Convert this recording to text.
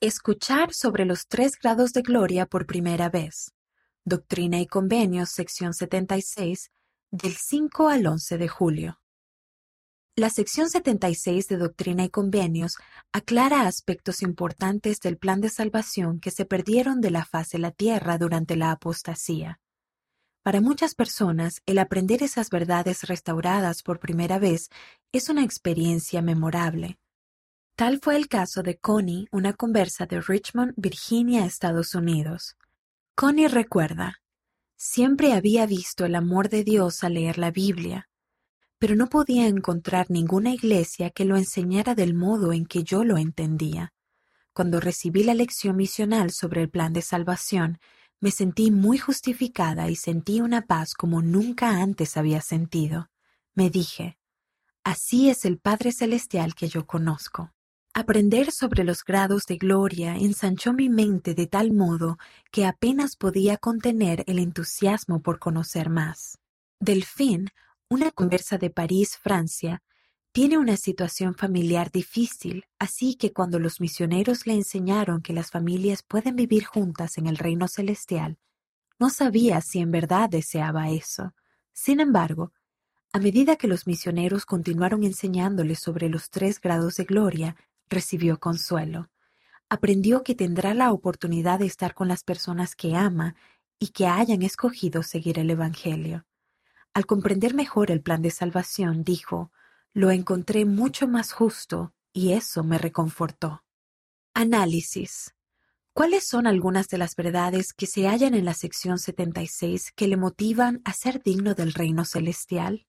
Escuchar sobre los tres grados de gloria por primera vez. Doctrina y Convenios, sección 76, del 5 al 11 de julio. La sección 76 de Doctrina y Convenios aclara aspectos importantes del plan de salvación que se perdieron de la faz de la tierra durante la apostasía. Para muchas personas, el aprender esas verdades restauradas por primera vez es una experiencia memorable. Tal fue el caso de Connie, una conversa de Richmond, Virginia, Estados Unidos. Connie recuerda, siempre había visto el amor de Dios al leer la Biblia, pero no podía encontrar ninguna iglesia que lo enseñara del modo en que yo lo entendía. Cuando recibí la lección misional sobre el plan de salvación, me sentí muy justificada y sentí una paz como nunca antes había sentido. Me dije, así es el Padre Celestial que yo conozco. Aprender sobre los grados de gloria ensanchó mi mente de tal modo que apenas podía contener el entusiasmo por conocer más. Delfín, una conversa de París, Francia, tiene una situación familiar difícil, así que cuando los misioneros le enseñaron que las familias pueden vivir juntas en el reino celestial, no sabía si en verdad deseaba eso. Sin embargo, a medida que los misioneros continuaron enseñándole sobre los tres grados de gloria, recibió consuelo. Aprendió que tendrá la oportunidad de estar con las personas que ama y que hayan escogido seguir el Evangelio. Al comprender mejor el plan de salvación, dijo, lo encontré mucho más justo y eso me reconfortó. Análisis. ¿Cuáles son algunas de las verdades que se hallan en la sección 76 que le motivan a ser digno del reino celestial?